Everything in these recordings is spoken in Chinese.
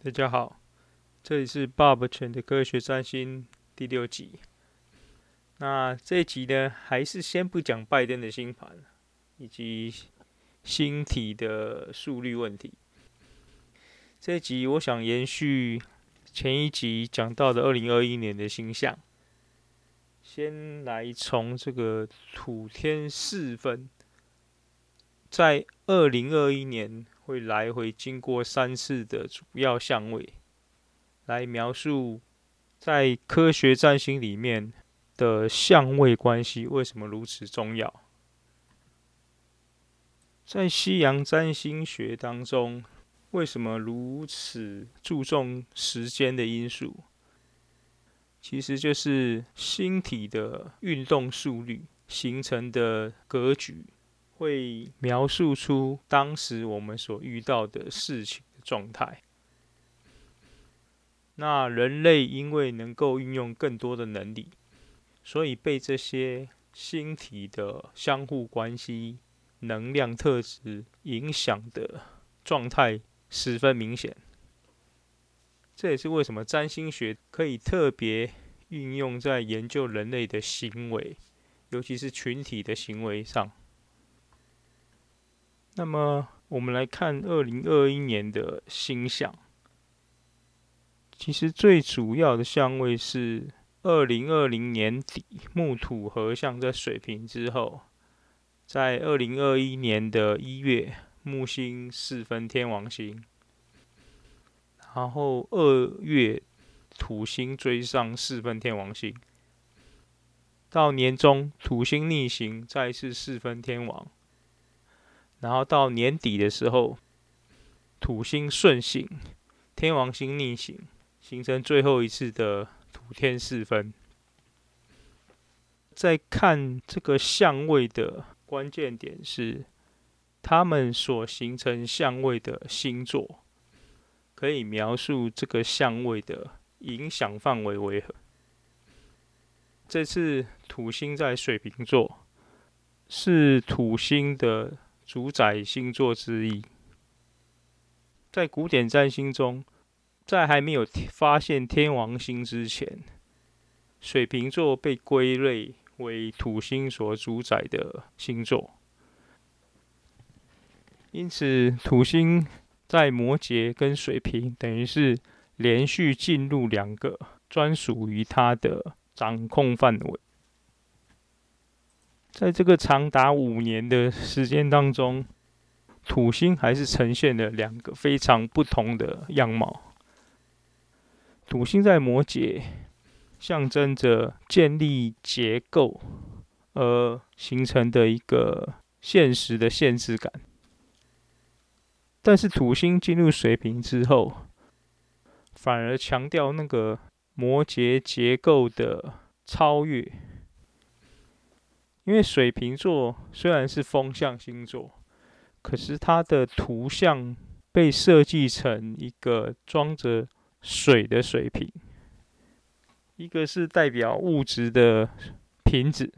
大家好，这里是 Bob 犬的科学占星第六集。那这一集呢，还是先不讲拜登的星盘以及星体的速率问题。这一集我想延续前一集讲到的二零二一年的星象，先来从这个土天四分，在二零二一年。会来回经过三次的主要相位，来描述在科学占星里面的相位关系为什么如此重要。在西洋占星学当中，为什么如此注重时间的因素？其实就是星体的运动速率形成的格局。会描述出当时我们所遇到的事情的状态。那人类因为能够运用更多的能力，所以被这些星体的相互关系、能量特质影响的状态十分明显。这也是为什么占星学可以特别运用在研究人类的行为，尤其是群体的行为上。那么，我们来看二零二一年的星象。其实最主要的相位是二零二零年底木土合相在水平之后，在二零二一年的一月木星四分天王星，然后二月土星追上四分天王星，到年中土星逆行再次四分天王。然后到年底的时候，土星顺行，天王星逆行，形成最后一次的土天四分。在看这个相位的关键点是，他们所形成相位的星座，可以描述这个相位的影响范围为何。这次土星在水瓶座，是土星的。主宰星座之一，在古典占星中，在还没有发现天王星之前，水瓶座被归类为土星所主宰的星座。因此，土星在摩羯跟水瓶，等于是连续进入两个专属于它的掌控范围。在这个长达五年的时间当中，土星还是呈现了两个非常不同的样貌。土星在摩羯，象征着建立结构而形成的一个现实的限制感。但是土星进入水瓶之后，反而强调那个摩羯结构的超越。因为水瓶座虽然是风象星座，可是它的图像被设计成一个装着水的水瓶，一个是代表物质的瓶子，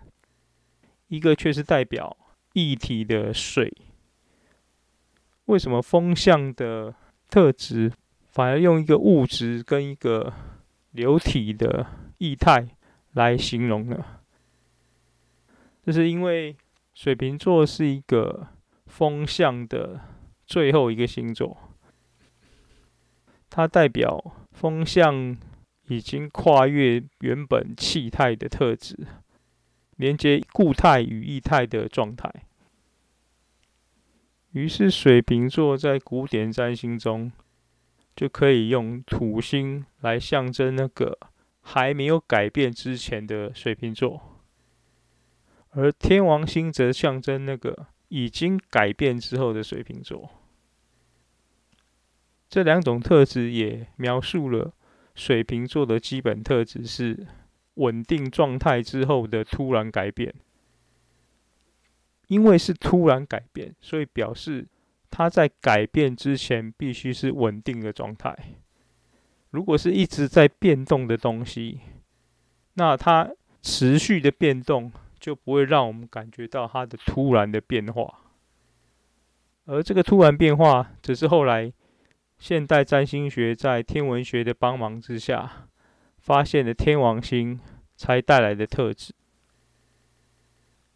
一个却是代表液体的水。为什么风象的特质反而用一个物质跟一个流体的液态来形容呢？这是因为水瓶座是一个风象的最后一个星座，它代表风象已经跨越原本气态的特质，连接固态与液态的状态。于是，水瓶座在古典占星中就可以用土星来象征那个还没有改变之前的水瓶座。而天王星则象征那个已经改变之后的水瓶座。这两种特质也描述了水瓶座的基本特质是稳定状态之后的突然改变。因为是突然改变，所以表示它在改变之前必须是稳定的状态。如果是一直在变动的东西，那它持续的变动。就不会让我们感觉到它的突然的变化，而这个突然变化，只是后来现代占星学在天文学的帮忙之下，发现了天王星才带来的特质。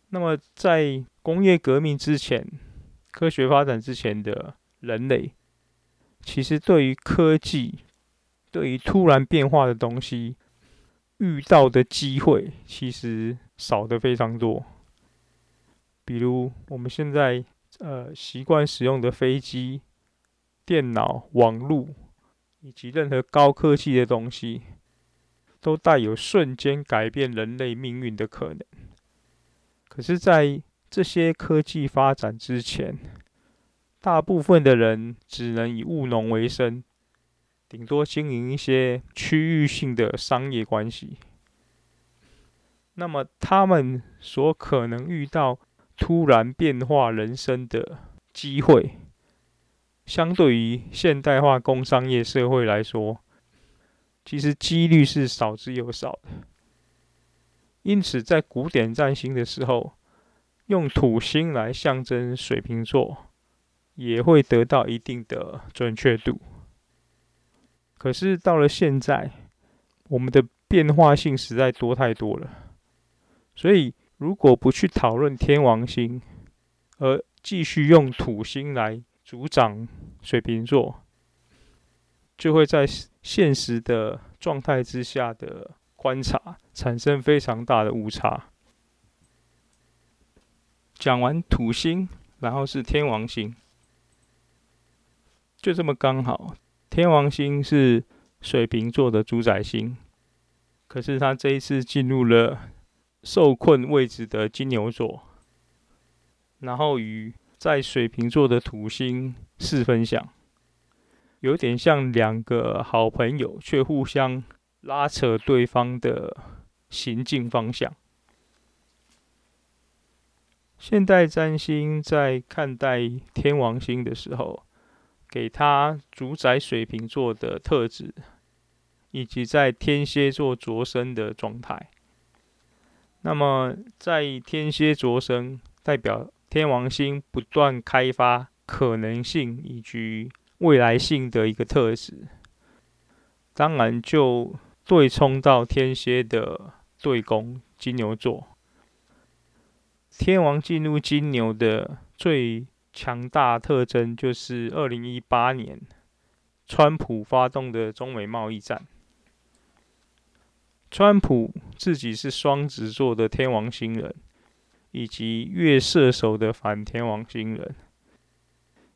那么，在工业革命之前，科学发展之前的人类，其实对于科技，对于突然变化的东西，遇到的机会其实少得非常多。比如我们现在呃习惯使用的飞机。电脑、网络以及任何高科技的东西，都带有瞬间改变人类命运的可能。可是，在这些科技发展之前，大部分的人只能以务农为生，顶多经营一些区域性的商业关系。那么，他们所可能遇到突然变化人生的机会。相对于现代化工商业社会来说，其实几率是少之又少的。因此，在古典占星的时候，用土星来象征水瓶座，也会得到一定的准确度。可是到了现在，我们的变化性实在多太多了。所以，如果不去讨论天王星，而继续用土星来主掌水瓶座，就会在现实的状态之下的观察产生非常大的误差。讲完土星，然后是天王星，就这么刚好，天王星是水瓶座的主宰星，可是他这一次进入了受困位置的金牛座，然后与。在水瓶座的土星四分相，有点像两个好朋友，却互相拉扯对方的行进方向。现代占星在看待天王星的时候，给他主宰水瓶座的特质，以及在天蝎座着身的状态。那么，在天蝎着生代表。天王星不断开发可能性以及未来性的一个特质，当然就对冲到天蝎的对宫金牛座。天王进入金牛的最强大特征，就是二零一八年川普发动的中美贸易战。川普自己是双子座的天王星人。以及月射手的反天王星人，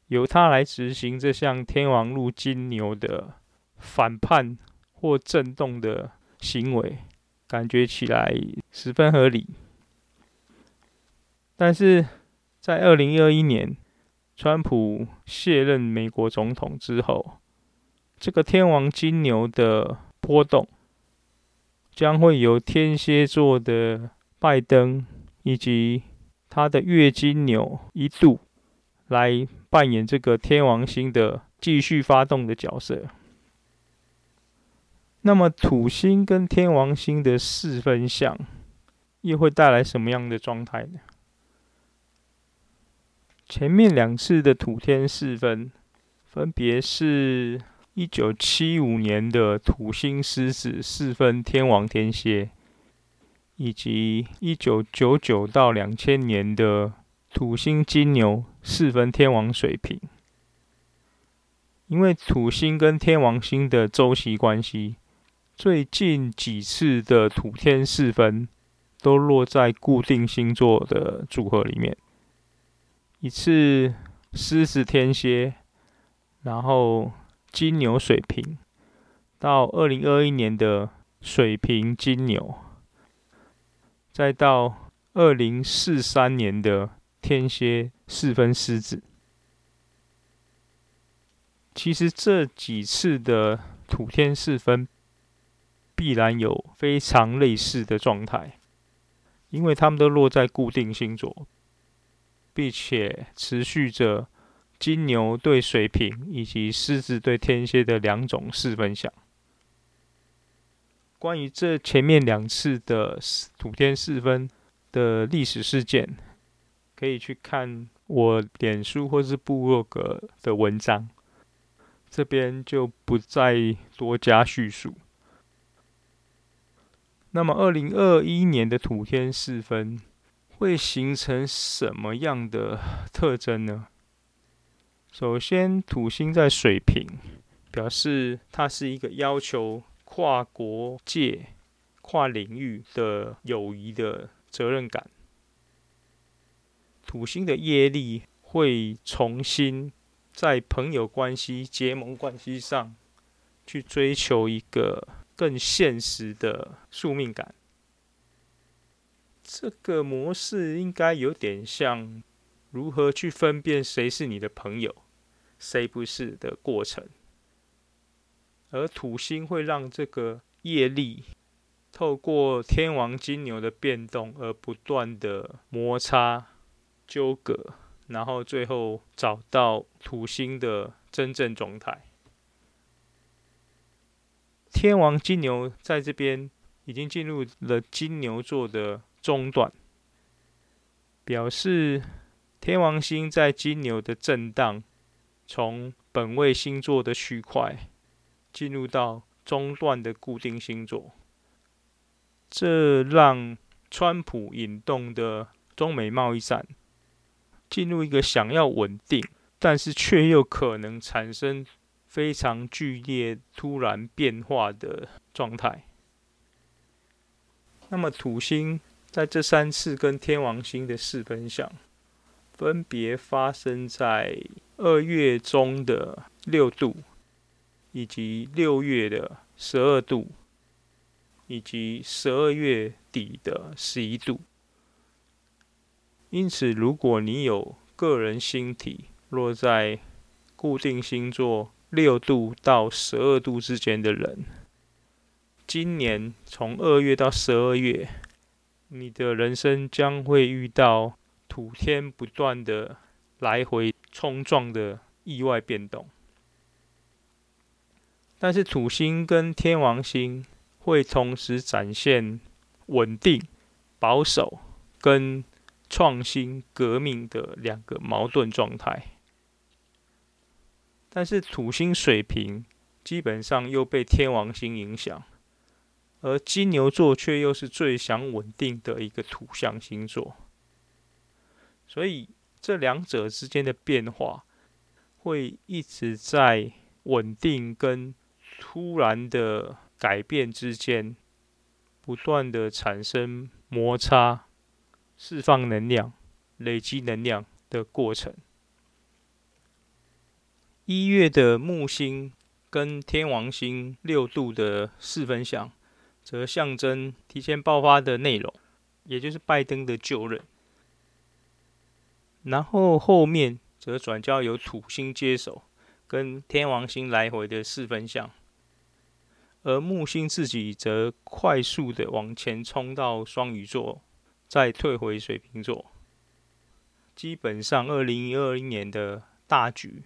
由他来执行这项天王入金牛的反叛或震动的行为，感觉起来十分合理。但是在二零二一年，川普卸任美国总统之后，这个天王金牛的波动，将会由天蝎座的拜登。以及他的月金牛一度来扮演这个天王星的继续发动的角色。那么土星跟天王星的四分相又会带来什么样的状态呢？前面两次的土天四分，分别是一九七五年的土星狮子四分天王天蝎。以及一九九九到两千年的土星金牛四分天王水瓶，因为土星跟天王星的周期关系，最近几次的土天四分都落在固定星座的组合里面，一次狮子天蝎，然后金牛水瓶，到二零二一年的水瓶金牛。再到二零四三年的天蝎四分狮子，其实这几次的土天四分必然有非常类似的状态，因为他们都落在固定星座，并且持续着金牛对水瓶以及狮子对天蝎的两种四分相。关于这前面两次的土天四分的历史事件，可以去看我脸书或是部落格的文章。这边就不再多加叙述。那么，二零二一年的土天四分会形成什么样的特征呢？首先，土星在水瓶，表示它是一个要求跨国界、跨领域的友谊的责任感。土星的业力会重新在朋友关系、结盟关系上去追求一个更现实的宿命感。这个模式应该有点像如何去分辨谁是你的朋友，谁不是的过程。而土星会让这个业力透过天王金牛的变动而不断的摩擦、纠葛，然后最后找到土星的真正状态。天王金牛在这边已经进入了金牛座的中段，表示天王星在金牛的震荡，从本位星座的区块进入到中段的固定星座，这让川普引动的中美贸易战进入一个想要稳定，但是却又可能产生非常剧烈、突然变化的状态。那么土星在这三次跟天王星的四分相，分别发生在。二月中的六度，以及六月的十二度，以及十二月底的十一度。因此，如果你有个人星体落在固定星座六度到十二度之间的人，今年从二月到十二月，你的人生将会遇到土天不断的来回冲撞的意外变动，但是土星跟天王星会同时展现稳定、保守跟创新、革命的两个矛盾状态。但是土星水平基本上又被天王星影响，而金牛座却又是最想稳定的一个土象星座，所以。这两者之间的变化，会一直在稳定跟突然的改变之间，不断的产生摩擦、释放能量、累积能量的过程。一月的木星跟天王星六度的四分相，则象征提前爆发的内容，也就是拜登的就任。然后后面则转交由土星接手，跟天王星来回的四分相，而木星自己则快速的往前冲到双鱼座，再退回水瓶座。基本上，二零二一年的大局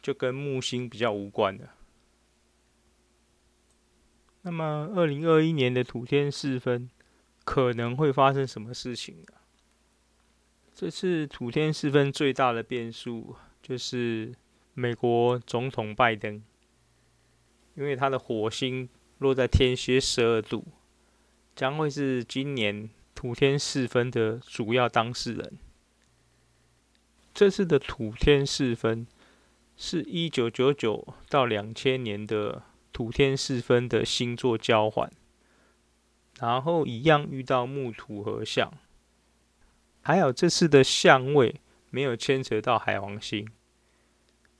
就跟木星比较无关了。那么，二零二一年的土天四分可能会发生什么事情呢？这次土天四分最大的变数就是美国总统拜登，因为他的火星落在天蝎十二度，将会是今年土天四分的主要当事人。这次的土天四分是一九九九到两千年的土天四分的星座交换，然后一样遇到木土合相。还有这次的相位没有牵扯到海王星，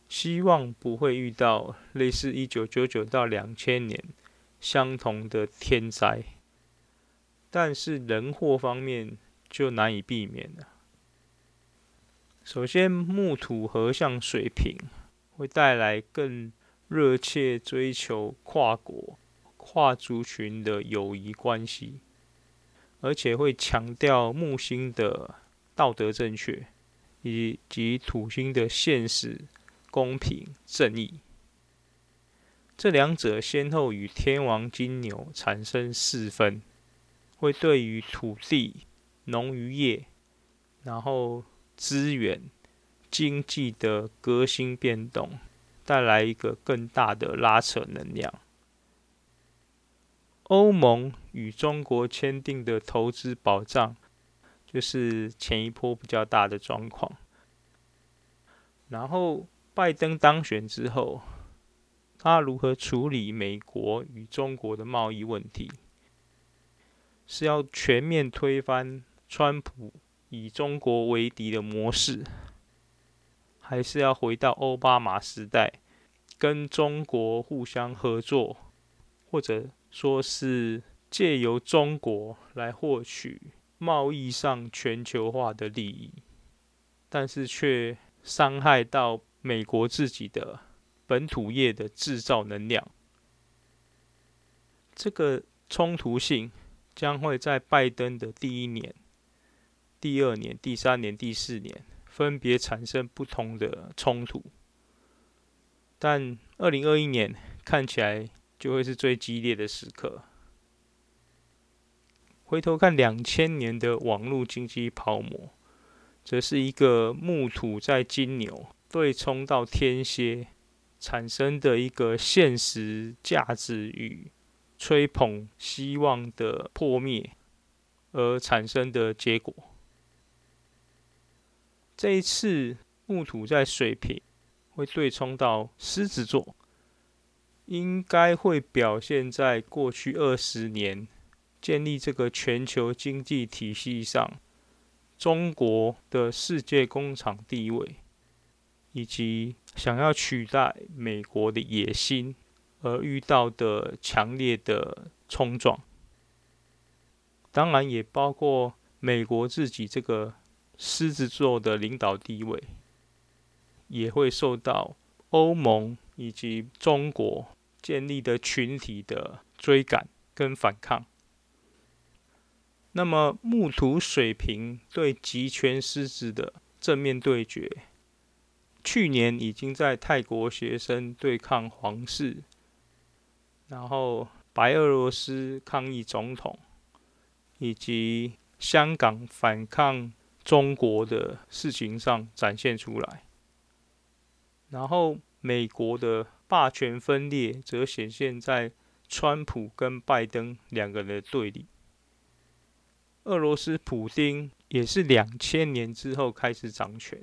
希望不会遇到类似一九九九到两千年相同的天灾，但是人祸方面就难以避免了。首先，木土合相水平会带来更热切追求跨国、跨族群的友谊关系。而且会强调木星的道德正确，以及土星的现实、公平、正义。这两者先后与天王金牛产生四分，会对于土地、农渔业，然后资源、经济的革新变动带来一个更大的拉扯能量。欧盟与中国签订的投资保障，就是前一波比较大的状况。然后拜登当选之后，他如何处理美国与中国的贸易问题？是要全面推翻川普以中国为敌的模式，还是要回到奥巴马时代，跟中国互相合作，或者说是借由中国来获取贸易上全球化的利益，但是却伤害到美国自己的本土业的制造能量？这个冲突性。将会在拜登的第一年、第二年、第三年、第四年分别产生不同的冲突，但二零二一年看起来就会是最激烈的时刻。回头看两千年的网络经济泡沫，则是一个木土在金牛对冲到天蝎产生的一个现实价值与。吹捧希望的破灭而产生的结果。这一次木土在水瓶会对冲到狮子座，应该会表现在过去二十年建立这个全球经济体系上，中国的世界工厂地位，以及想要取代美国的野心。而遇到的强烈的冲撞，当然也包括美国自己这个狮子座的领导地位，也会受到欧盟以及中国建立的群体的追赶跟反抗。那么木土水平对极权狮子的正面对决，去年已经在泰国学生对抗皇室。然后，白俄罗斯抗议总统，以及香港反抗中国的事情上展现出来。然后，美国的霸权分裂则显现在川普跟拜登两个人的对立。俄罗斯普丁也是两千年之后开始掌权，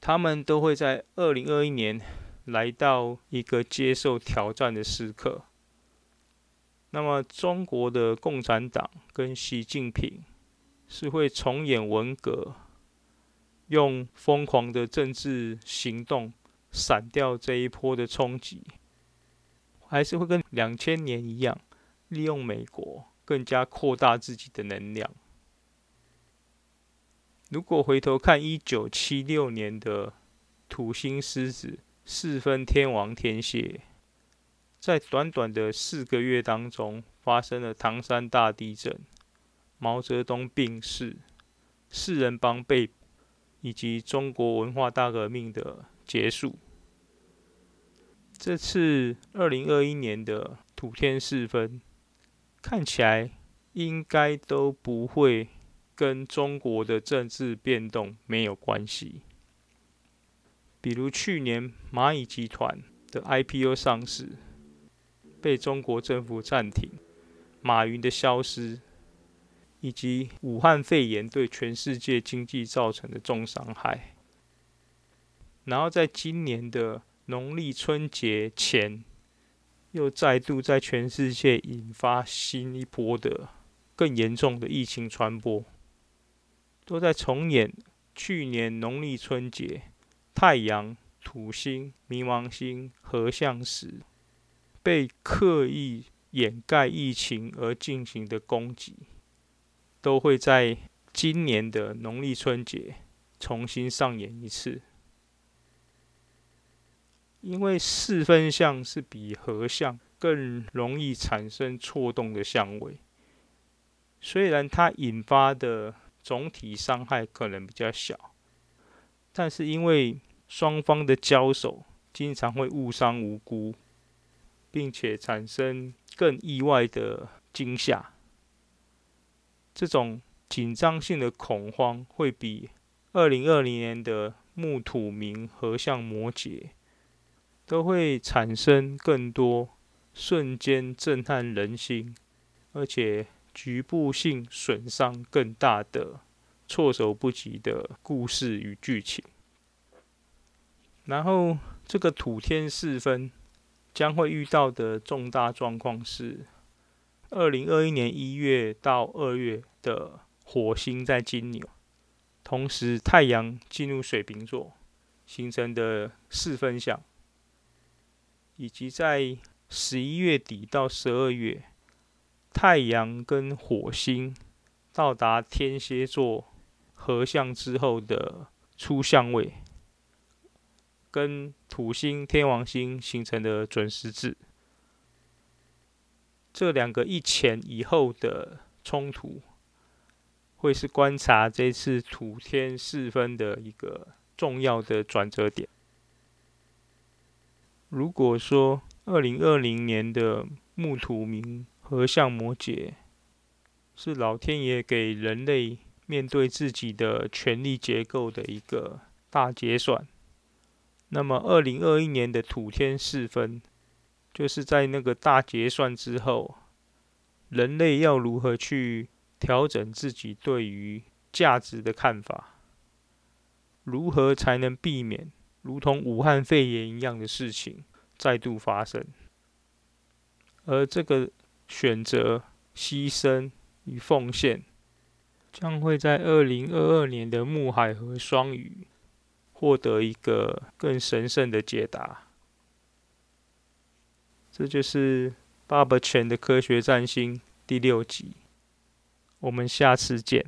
他们都会在二零二一年。来到一个接受挑战的时刻。那么，中国的共产党跟习近平是会重演文革，用疯狂的政治行动闪掉这一波的冲击，还是会跟两千年一样，利用美国更加扩大自己的能量？如果回头看一九七六年的土星狮子。四分天王天蝎，在短短的四个月当中，发生了唐山大地震、毛泽东病逝、四人帮被捕，以及中国文化大革命的结束。这次二零二一年的土天四分，看起来应该都不会跟中国的政治变动没有关系。比如去年蚂蚁集团的 IPO 上市被中国政府暂停，马云的消失，以及武汉肺炎对全世界经济造成的重伤害，然后在今年的农历春节前，又再度在全世界引发新一波的更严重的疫情传播，都在重演去年农历春节。太阳、土星、冥王星合相时，被刻意掩盖疫情而进行的攻击，都会在今年的农历春节重新上演一次。因为四分相是比合相更容易产生错动的相位，虽然它引发的总体伤害可能比较小。但是因为双方的交手经常会误伤无辜，并且产生更意外的惊吓，这种紧张性的恐慌会比二零二零年的木土冥合相摩羯都会产生更多瞬间震撼人心，而且局部性损伤更大的、措手不及的故事与剧情。然后，这个土天四分将会遇到的重大状况是：二零二一年一月到二月的火星在金牛，同时太阳进入水瓶座，形成的四分相。以及在十一月底到十二月，太阳跟火星到达天蝎座合相之后的初相位，跟土星、天王星形成的准十字，这两个一前一后的冲突，会是观察这次土天四分的一个重要的转折点。如果说二零二零年的木土冥合相摩羯是老天爷给人类面对自己的权力结构的一个大结算，那么二零二一年的土天四分就是在那个大结算之后，人类要如何去调整自己对于价值的看法，如何才能避免？如同武汉肺炎一样的事情再度发生，而这个选择、牺牲与奉献，将会在二零二二年的木海和双鱼获得一个更神圣的解答。这就是爸爸犬的科学占星第六集，我们下次见。